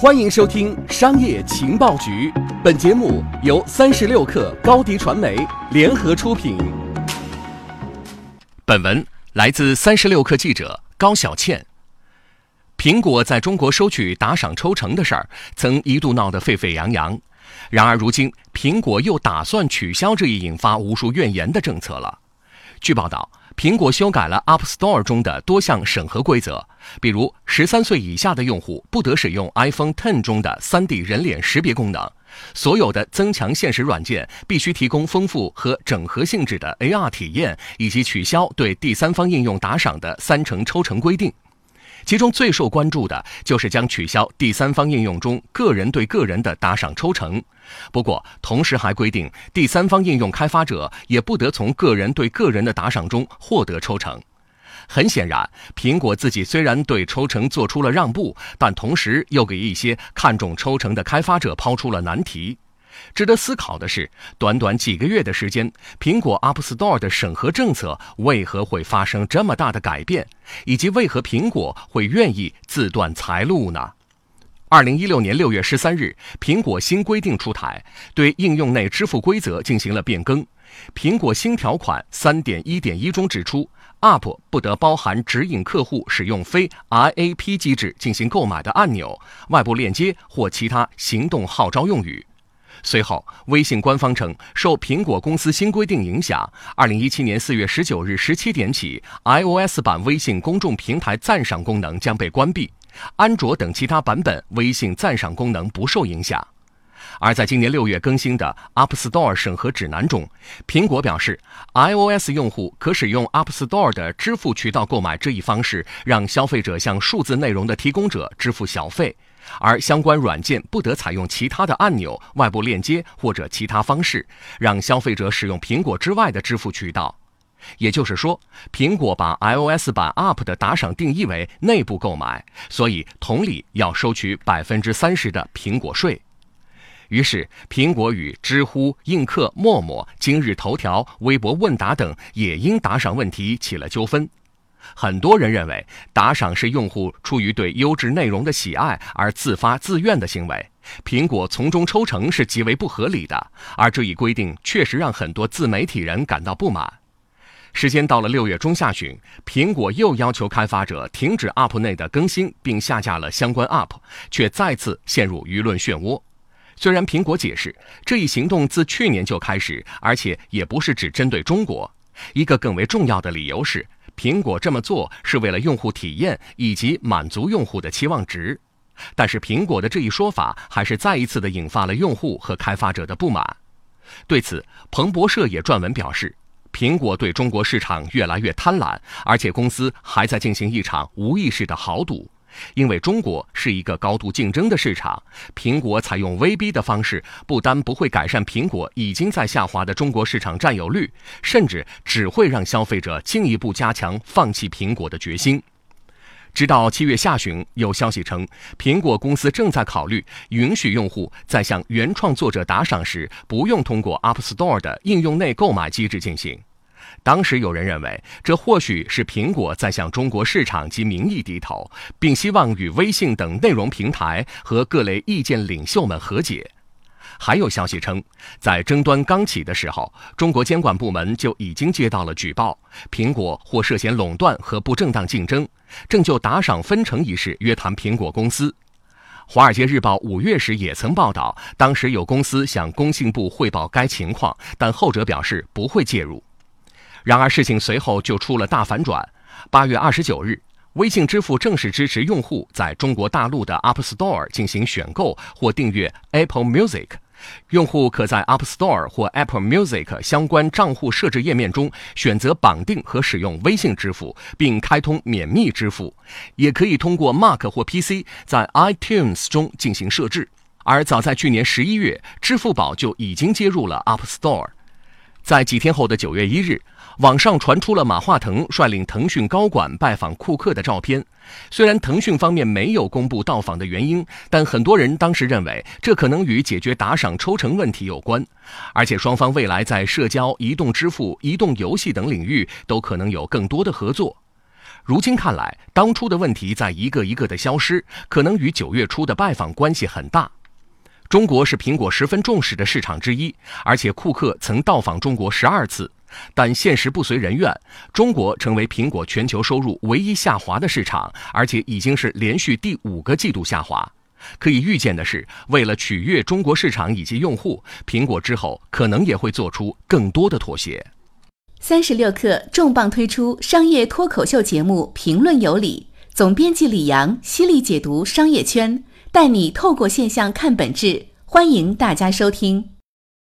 欢迎收听《商业情报局》，本节目由三十六克高低传媒联合出品。本文来自三十六克记者高小倩。苹果在中国收取打赏抽成的事儿，曾一度闹得沸沸扬扬。然而，如今苹果又打算取消这一引发无数怨言的政策了。据报道。苹果修改了 App Store 中的多项审核规则，比如十三岁以下的用户不得使用 iPhone 10中的 3D 人脸识别功能，所有的增强现实软件必须提供丰富和整合性质的 AR 体验，以及取消对第三方应用打赏的三成抽成规定。其中最受关注的就是将取消第三方应用中个人对个人的打赏抽成，不过同时还规定第三方应用开发者也不得从个人对个人的打赏中获得抽成。很显然，苹果自己虽然对抽成做出了让步，但同时又给一些看重抽成的开发者抛出了难题。值得思考的是，短短几个月的时间，苹果 App Store 的审核政策为何会发生这么大的改变，以及为何苹果会愿意自断财路呢？二零一六年六月十三日，苹果新规定出台，对应用内支付规则进行了变更。苹果新条款三点一点一中指出，App 不得包含指引客户使用非 IAP 机制进行购买的按钮、外部链接或其他行动号召用语。随后，微信官方称，受苹果公司新规定影响，二零一七年四月十九日十七点起，iOS 版微信公众平台赞赏功能将被关闭，安卓等其他版本微信赞赏功能不受影响。而在今年六月更新的 App Store 审核指南中，苹果表示，iOS 用户可使用 App Store 的支付渠道购买这一方式，让消费者向数字内容的提供者支付小费。而相关软件不得采用其他的按钮、外部链接或者其他方式，让消费者使用苹果之外的支付渠道。也就是说，苹果把 iOS 版 App 的打赏定义为内部购买，所以同理要收取百分之三十的苹果税。于是，苹果与知乎、映客、陌陌、今日头条、微博问答等也因打赏问题起了纠纷。很多人认为，打赏是用户出于对优质内容的喜爱而自发自愿的行为，苹果从中抽成是极为不合理的。而这一规定确实让很多自媒体人感到不满。时间到了六月中下旬，苹果又要求开发者停止 App 内的更新，并下架了相关 App，却再次陷入舆论漩涡。虽然苹果解释这一行动自去年就开始，而且也不是只针对中国，一个更为重要的理由是。苹果这么做是为了用户体验以及满足用户的期望值，但是苹果的这一说法还是再一次的引发了用户和开发者的不满。对此，彭博社也撰文表示，苹果对中国市场越来越贪婪，而且公司还在进行一场无意识的豪赌。因为中国是一个高度竞争的市场，苹果采用威逼的方式，不单不会改善苹果已经在下滑的中国市场占有率，甚至只会让消费者进一步加强放弃苹果的决心。直到七月下旬，有消息称，苹果公司正在考虑允许用户在向原创作者打赏时，不用通过 App Store 的应用内购买机制进行。当时有人认为，这或许是苹果在向中国市场及民意低头，并希望与微信等内容平台和各类意见领袖们和解。还有消息称，在争端刚起的时候，中国监管部门就已经接到了举报，苹果或涉嫌垄断和不正当竞争，正就打赏分成一事约谈苹果公司。《华尔街日报》五月时也曾报道，当时有公司向工信部汇报该情况，但后者表示不会介入。然而，事情随后就出了大反转。八月二十九日，微信支付正式支持用户在中国大陆的 App Store 进行选购或订阅 Apple Music。用户可在 App Store 或 Apple Music 相关账户设置页面中选择绑定和使用微信支付，并开通免密支付。也可以通过 Mac 或 PC 在 iTunes 中进行设置。而早在去年十一月，支付宝就已经接入了 App Store。在几天后的九月一日。网上传出了马化腾率领腾讯高管拜访库克的照片。虽然腾讯方面没有公布到访的原因，但很多人当时认为这可能与解决打赏抽成问题有关，而且双方未来在社交、移动支付、移动游戏等领域都可能有更多的合作。如今看来，当初的问题在一个一个的消失，可能与九月初的拜访关系很大。中国是苹果十分重视的市场之一，而且库克曾到访中国十二次。但现实不随人愿，中国成为苹果全球收入唯一下滑的市场，而且已经是连续第五个季度下滑。可以预见的是，为了取悦中国市场以及用户，苹果之后可能也会做出更多的妥协。三十六氪重磅推出商业脱口秀节目《评论有理》，总编辑李阳犀利解读商业圈，带你透过现象看本质。欢迎大家收听。